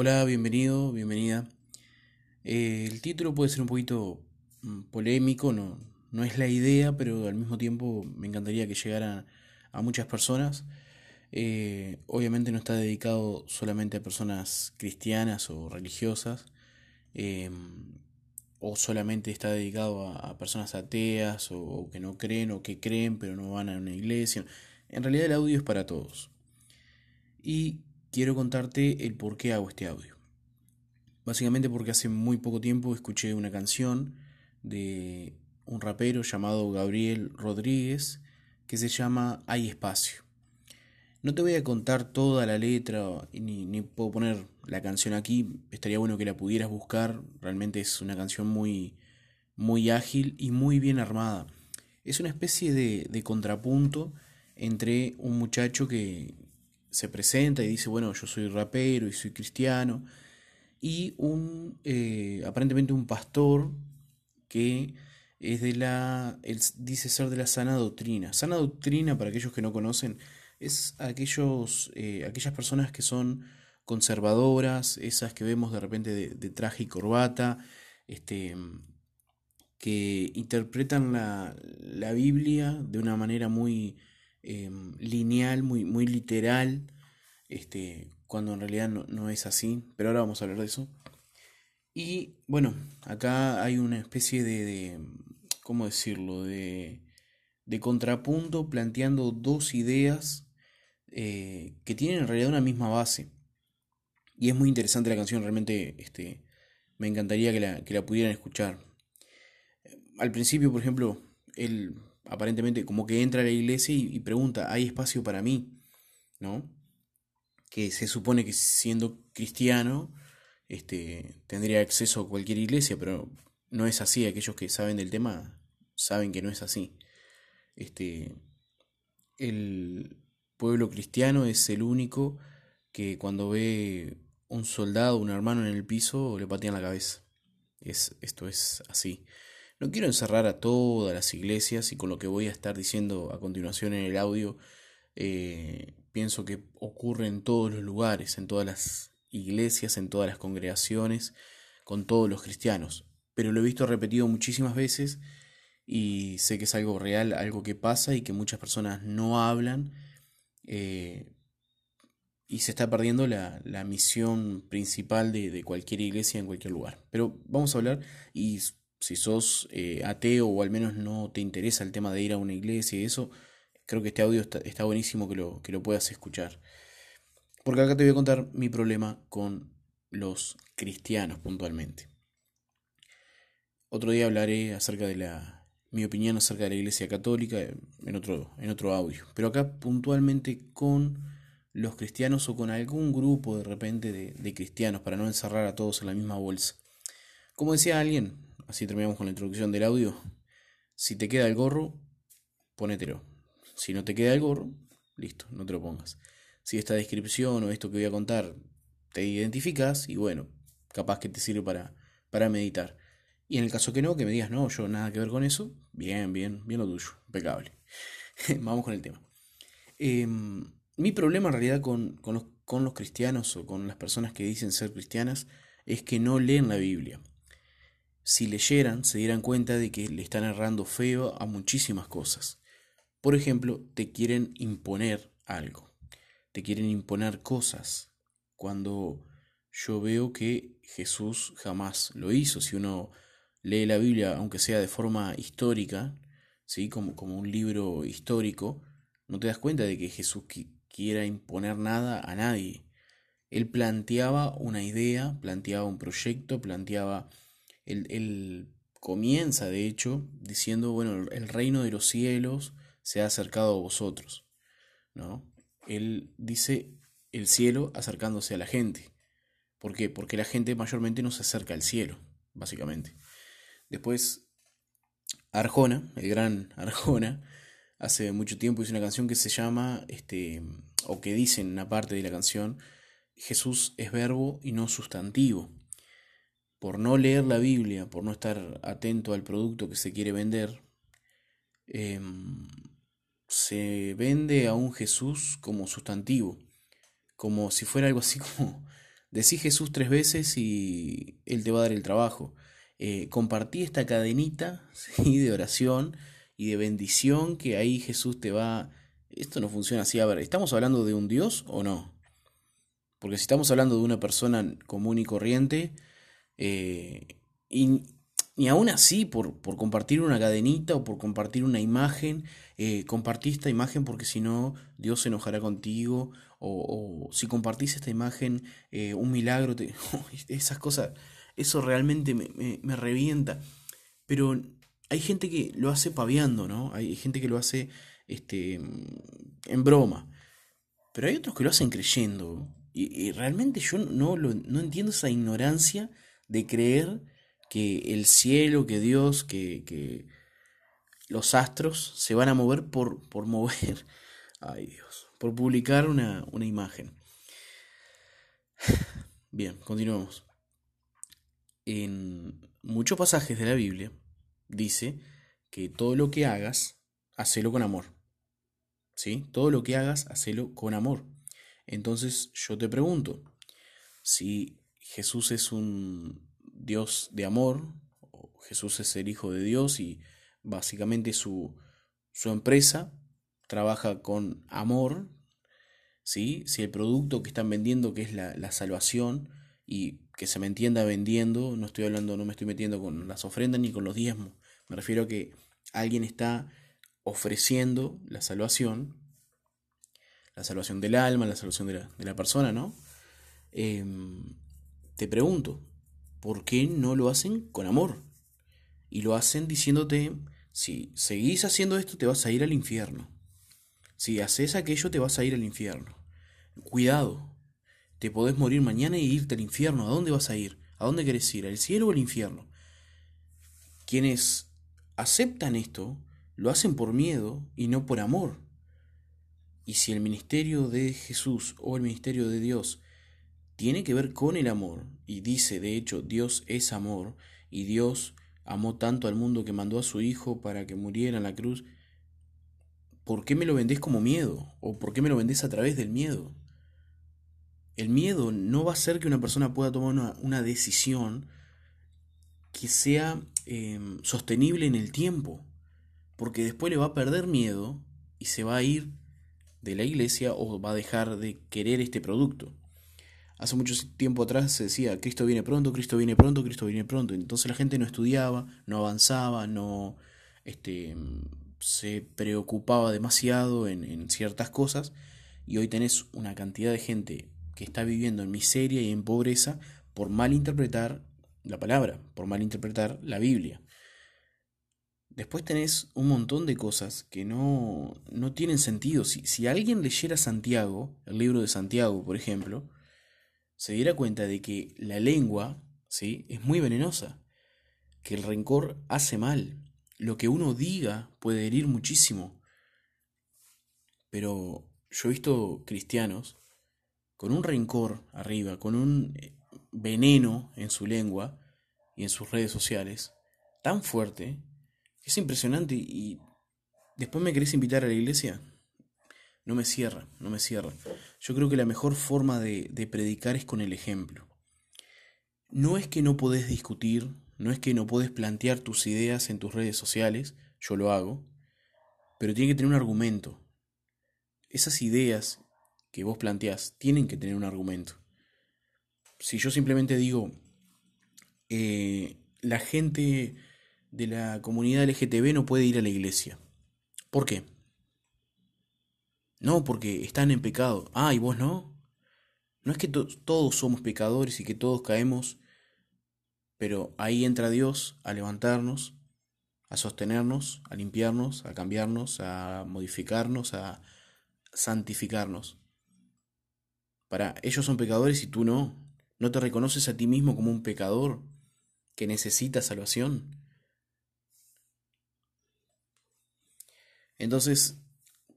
Hola, bienvenido, bienvenida. Eh, el título puede ser un poquito mm, polémico, no, no es la idea, pero al mismo tiempo me encantaría que llegara a muchas personas. Eh, obviamente no está dedicado solamente a personas cristianas o religiosas, em, o solamente está dedicado a, personas ateas o, o, que no creen o que creen pero no van a una iglesia. En realidad el audio es para todos. Y quiero contarte el por qué hago este audio. Básicamente porque hace muy poco tiempo escuché una canción de un rapero llamado Gabriel Rodríguez que se llama Hay espacio. No te voy a contar toda la letra ni, ni puedo poner la canción aquí, estaría bueno que la pudieras buscar, realmente es una canción muy, muy ágil y muy bien armada. Es una especie de, de contrapunto entre un muchacho que, se presenta y dice, bueno, yo soy rapero y soy cristiano, y un, eh, aparentemente un pastor que es de la, él dice ser de la sana doctrina. Sana doctrina, para aquellos que no conocen, es aquellos, eh, aquellas personas que son conservadoras, esas que vemos de repente de, traje y corbata, este, que interpretan la, la Biblia de una manera muy Em, lineal, muy, muy literal, este, cuando en realidad no, es así, pero ahora vamos a hablar de eso. Y bueno, acá hay una especie de, de ¿cómo decirlo?, de, de contrapunto planteando dos ideas eh, que tienen en realidad una misma base. Y es muy interesante la canción, realmente este, me encantaría que la, que la pudieran escuchar. Al principio, por ejemplo, él aparentemente como que entra a la iglesia y, pregunta, ¿hay espacio para mí? ¿No? Que se supone que siendo cristiano este, tendría acceso a cualquier iglesia, pero no es así. Aquellos que saben del tema saben que no es así. Este, el pueblo cristiano es el único que cuando ve un soldado, un hermano en el piso, le patean la cabeza. Es, esto es así. No quiero encerrar a todas las iglesias y con lo que voy a estar diciendo a continuación en el audio, eh, pienso que ocurre en todos los lugares, en todas las iglesias, en todas las congregaciones, con todos los cristianos. Pero lo he visto repetido muchísimas veces y sé que es algo real, algo que pasa y que muchas personas no hablan eh, y se está perdiendo la, la misión principal de, de, cualquier iglesia en cualquier lugar. Pero vamos a hablar y si sos eh, ateo o al menos no te interesa el tema de ir a una iglesia y eso, creo que este audio está, buenísimo que lo, que lo puedas escuchar. Porque acá te voy a contar mi problema con los cristianos puntualmente. Otro día hablaré acerca de la mi opinión acerca de la Iglesia Católica en otro, en otro audio. Pero acá puntualmente con los cristianos o con algún grupo de repente de cristianos para no encerrar a todos en la misma bolsa. Como decía alguien, así terminamos con la introducción del audio. Si te queda el gorro, ponételo. Si no te queda el gorro, listo, no te lo pongas. Si esta descripción o esto que voy a contar te identificas y bueno, capaz que te sirve para, para meditar. Y en el caso que no, que me digas, no, yo nada que ver con eso, bien, bien, bien lo tuyo, impecable. Vamos con el tema. Em, mi problema en realidad con, con, los, con los cristianos o con las personas que dicen ser cristianas es que no leen la Biblia si leyeran, se dieran cuenta de que le están errando feo a muchísimas cosas. Por ejemplo, te quieren imponer algo, te quieren imponer cosas, cuando yo veo que Jesús jamás lo hizo. Si uno lee la Biblia, aunque sea de forma histórica, ¿sí? como, como un libro histórico, no te das cuenta de que Jesús quiera imponer nada a nadie. Él planteaba una idea, planteaba un proyecto, planteaba él, comienza, de hecho, diciendo, bueno, el reino de los cielos se ha acercado a vosotros, ¿no? Él dice el cielo acercándose a la gente. ¿Por qué? Porque la gente mayormente no se acerca al cielo, básicamente. Después, Arjona, el gran Arjona, hace mucho tiempo hizo una canción que se llama, este, o que dice en una parte de la canción, Jesús es verbo y no sustantivo por no leer la Biblia, por no estar atento al producto que se quiere vender, em, se vende a un Jesús como sustantivo, como si fuera algo así como, Decí Jesús tres veces y Él te va a dar el trabajo. Eh, compartí esta cadenita ¿sí? de oración y de bendición que ahí Jesús te va... Esto no funciona así. A ver, ¿estamos hablando de un Dios o no? Porque si estamos hablando de una persona común y corriente, eh, y, y, aún así, por, por, compartir una cadenita o por compartir una imagen, eh, esta imagen porque si no, Dios se enojará contigo, o, si compartís esta imagen, eh, un milagro, te, esas cosas, eso realmente me, me, revienta. Pero hay gente que lo hace paviando, ¿no? Hay gente que lo hace este, en broma. Pero hay otros que lo hacen creyendo. Y, realmente yo no, lo, no entiendo esa ignorancia de creer que el cielo, que Dios, que, que los astros se van a mover por, por mover. Ay Dios, por publicar una, una imagen. Bien, continuamos. En muchos pasajes de la Biblia dice que todo lo que hagas, hacelo con amor. ¿Sí? Todo lo que hagas, hacelo con amor. Entonces yo te pregunto, si Jesús es un Dios de amor, Jesús es el Hijo de Dios y básicamente su, su empresa trabaja con amor, ¿sí? si el producto que están vendiendo, que es la, la salvación, y que se me entienda vendiendo, no estoy hablando, no me estoy metiendo con las ofrendas ni con los diezmos, me refiero a que alguien está ofreciendo la salvación, la salvación del alma, la salvación de la, de la persona, ¿no? Em, te pregunto, ¿por qué no lo hacen con amor? Y lo hacen diciéndote, si seguís haciendo esto te vas a ir al infierno. Si haces aquello te vas a ir al infierno. Cuidado, te podés morir mañana y irte al infierno. ¿A dónde vas a ir? ¿A dónde querés ir? ¿Al cielo o al infierno? Quienes aceptan esto lo hacen por miedo y no por amor. Y si el ministerio de Jesús o el ministerio de Dios tiene que ver con el amor, y dice de hecho Dios es amor, y Dios amó tanto al mundo que mandó a su Hijo para que muriera en la cruz, ¿por qué me lo vendés como miedo? ¿O por qué me lo vendés a través del miedo? El miedo no va a hacer que una persona pueda tomar una, decisión que sea em, sostenible en el tiempo, porque después le va a perder miedo y se va a ir de la iglesia o va a dejar de querer este producto. Hace mucho tiempo atrás se decía, Cristo viene pronto, Cristo viene pronto, Cristo viene pronto. Entonces la gente no estudiaba, no avanzaba, no este, se preocupaba demasiado en, en ciertas cosas. Y hoy tenés una cantidad de gente que está viviendo en miseria y en pobreza por malinterpretar la palabra, por malinterpretar la Biblia. Después tenés un montón de cosas que no, no tienen sentido. Si, si alguien leyera Santiago, el libro de Santiago, por ejemplo, se diera cuenta de que la lengua ¿sí? es muy venenosa, que el rencor hace mal, lo que uno diga puede herir muchísimo. Pero yo he visto cristianos con un rencor arriba, con un eh, veneno en su lengua y en sus redes sociales, tan fuerte es impresionante y después me querés invitar a la iglesia. No me cierra, no me cierra. Yo creo que la mejor forma de, predicar es con el ejemplo. No es que no podés discutir, no es que no podés plantear tus ideas en tus redes sociales, yo lo hago, pero tiene que tener un argumento. Esas ideas que vos planteás tienen que tener un argumento. Si yo simplemente digo, eh, la gente de la comunidad LGTB no puede ir a la iglesia. ¿Por qué? No, porque están en pecado. Ah, ¿y vos no? No es que todos somos pecadores y que todos caemos, pero ahí entra Dios a levantarnos, a sostenernos, a limpiarnos, a cambiarnos, a modificarnos, a santificarnos. Para ellos son pecadores y tú no. ¿No te reconoces a ti mismo como un pecador que necesita salvación? Entonces,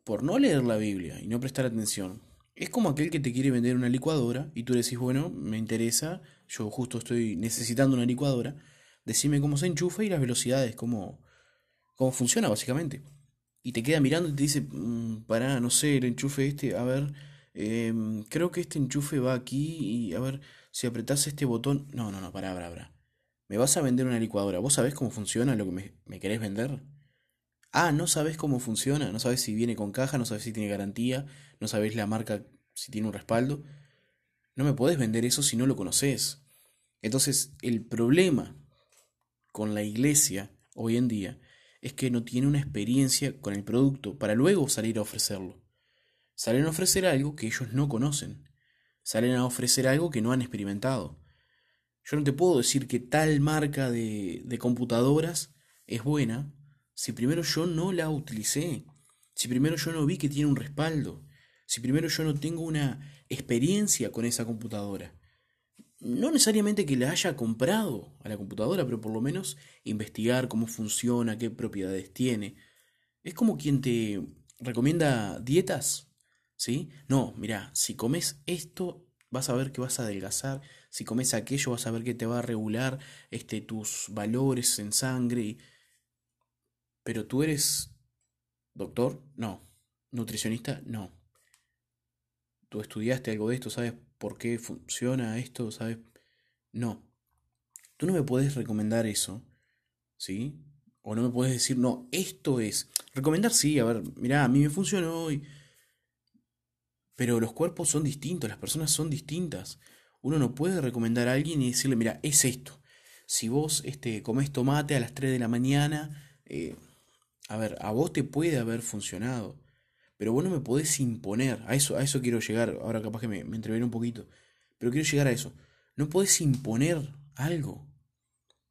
por no leer la Biblia y no prestar atención, es como aquel que te quiere vender una licuadora y tú decís, bueno, me interesa, yo justo estoy necesitando una licuadora, decime cómo se enchufa y las velocidades, cómo, cómo funciona básicamente. Y te queda mirando y te dice, mm, para, no sé, el enchufe este, a ver, Em, creo que este enchufe va aquí y a ver, si apretás este botón... No, no, no, pará, pará, pará. ¿Me vas a vender una licuadora? ¿Vos sabés cómo funciona lo que me, me querés vender? Ah, no sabés cómo funciona, no sabés si viene con caja, no sabés si tiene garantía, no sabés la marca si tiene un respaldo. No me podés vender eso si no lo conoces. Entonces, el problema con la iglesia hoy en día es que no tiene una experiencia con el producto para luego salir a ofrecerlo. Salen a ofrecer algo que ellos no conocen. Salen a ofrecer algo que no han experimentado. Yo no te puedo decir que tal marca de, de computadoras es buena si primero yo no la utilicé, si primero yo no vi que tiene un respaldo, si primero yo no tengo una experiencia con esa computadora. No necesariamente que la haya comprado a la computadora, pero por lo menos investigar cómo funciona, qué propiedades tiene. Es como quien te recomienda dietas, ¿sí? No, mira, si comes esto vas a ver que vas a adelgazar, si comes aquello vas a ver que te va a regular este, tus valores en sangre. Pero tú eres doctor, no. Nutricionista, no. Tú estudiaste algo de esto, sabes por qué funciona esto, sabes. No. Tú no me puedes recomendar eso, ¿sí? O no me puedes decir, no, esto es. Recomendar sí, a ver, mira, a mí me funcionó y... Pero los cuerpos son distintos, las personas son distintas. Uno no puede recomendar a alguien y decirle, mira, es esto. Si vos este, comés tomate a las 3 de la mañana, eh, a ver, a vos te puede haber funcionado, pero vos no me podés imponer, a eso, a eso quiero llegar, ahora capaz que me, me un poquito, pero quiero llegar a eso. No podés imponer algo.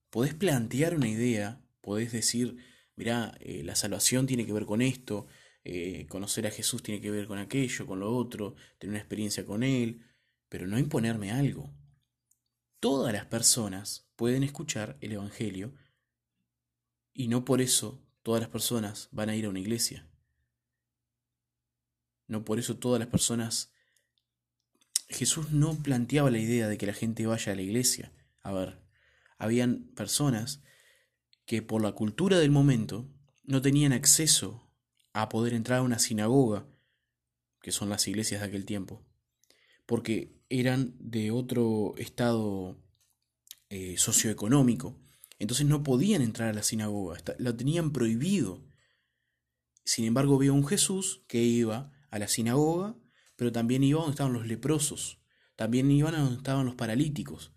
Podés plantear una idea, podés decir, mirá, eh, la salvación tiene que ver con esto, eh, conocer a Jesús tiene que ver con aquello, con lo otro, tener una experiencia con Él, pero no imponerme algo. Todas las personas pueden escuchar el Evangelio y no por eso todas las personas van a ir a una iglesia. No por eso todas las personas... Jesús no planteaba la idea de que la gente vaya a la iglesia. A ver, habían personas que por la cultura del momento no tenían acceso a poder entrar a una sinagoga, que son las iglesias de aquel tiempo, porque eran de otro estado eh, socioeconómico. Entonces no podían entrar a la sinagoga, lo tenían prohibido. Sin embargo, vio un Jesús que iba a la sinagoga, pero también iba donde estaban los leprosos, también iban a donde estaban los paralíticos.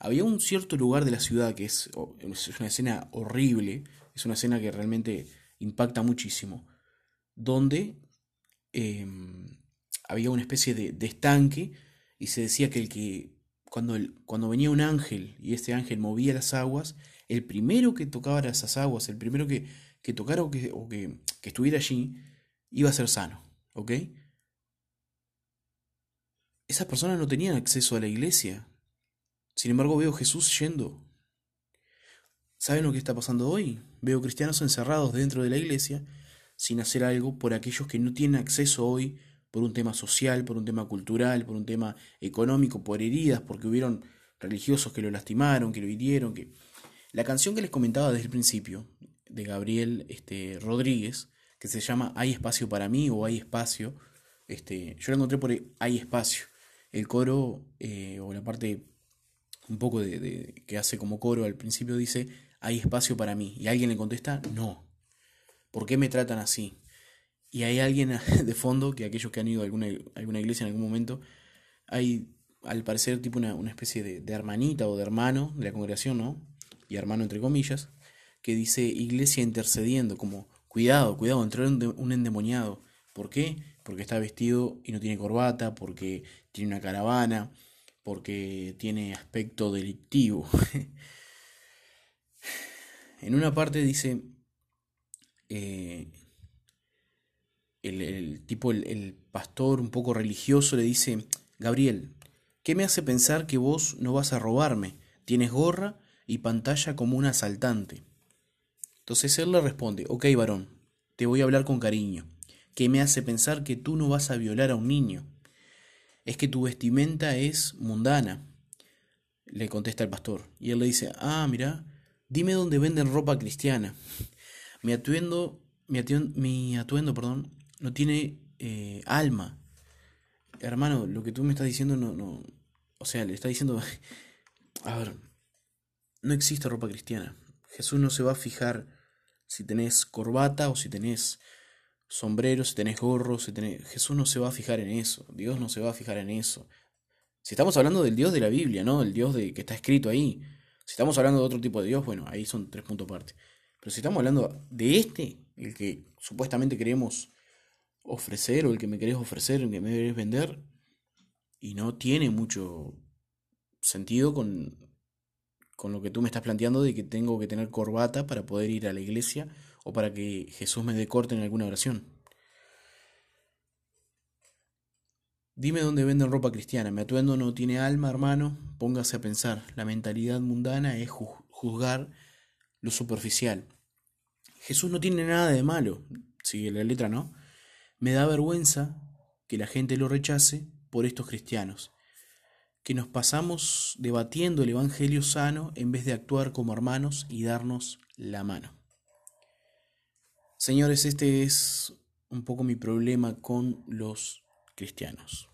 Había un cierto lugar de la ciudad que es, es una escena horrible, es una escena que realmente impacta muchísimo, donde em, había una especie de, de, estanque y se decía que el que cuando, el, cuando venía un ángel y este ángel movía las aguas, el primero que tocaba esas aguas, el primero que, que tocara o, que, o que, que, estuviera allí, iba a ser sano. ¿Ok? Esas personas no tenían acceso a la iglesia. Sin embargo, veo Jesús yendo. ¿Saben lo que está pasando hoy? Veo cristianos encerrados dentro de la iglesia sin hacer algo por aquellos que no tienen acceso hoy por un tema social, por un tema cultural, por un tema económico, por heridas, porque hubieron religiosos que lo lastimaron, que lo hirieron, que la canción que les comentaba desde el principio, de Gabriel este, Rodríguez, que se llama Hay espacio para mí o Hay espacio, este, yo la encontré por Hay espacio. El coro, eh, o la parte un poco de, que hace como coro al principio dice, hay espacio para mí. Y alguien le contesta, no. ¿Por qué me tratan así? Y hay alguien de fondo, que aquellos que han ido a alguna, alguna iglesia en algún momento, hay al parecer tipo una, una especie de, de, hermanita o de hermano de la congregación, ¿no? Y hermano entre comillas, que dice iglesia intercediendo, como cuidado, cuidado, entró un endemoniado. ¿Por qué? Porque está vestido y no tiene corbata, porque tiene una caravana, porque tiene aspecto delictivo. en una parte dice, eh, el, tipo, el, el pastor un poco religioso le dice, Gabriel, ¿qué me hace pensar que vos no vas a robarme? ¿Tienes gorra? Y pantalla como un asaltante. Entonces él le responde, ok varón, te voy a hablar con cariño, que me hace pensar que tú no vas a violar a un niño. Es que tu vestimenta es mundana, le contesta el pastor. Y él le dice, ah, mira, dime dónde venden ropa cristiana. Mi atuendo, mi atuendo, mi atuendo perdón, no tiene eh, alma. hermano, lo que tú me estás diciendo no, no, o sea, le está diciendo, a ver, no existe ropa cristiana. Jesús no se va a fijar si tenés corbata o si tenés sombrero, si tenés gorro, si tenés... Jesús no se va a fijar en eso, Dios no se va a fijar en eso. Si estamos hablando del Dios de la Biblia, ¿no? El Dios de, que está escrito ahí. Si estamos hablando de otro tipo de Dios, bueno, ahí son tres puntos aparte. Pero si estamos hablando de este, el que supuestamente queremos ofrecer o el que me querés ofrecer, el que me querés vender, y no tiene mucho sentido con, con lo que tú me estás planteando de que tengo que tener corbata para poder ir a la iglesia o para que Jesús me decorte en alguna oración. Dime dónde venden ropa cristiana. Mi atuendo no tiene alma, hermano. Póngase a pensar. La mentalidad mundana es juzgar lo superficial. Jesús no tiene nada de malo. Sigue la letra, ¿no? Me da vergüenza que la gente lo rechace por estos cristianos, que nos pasamos debatiendo el Evangelio sano en vez de actuar como hermanos y darnos la mano. Señores, este es un poco mi problema con los cristianos.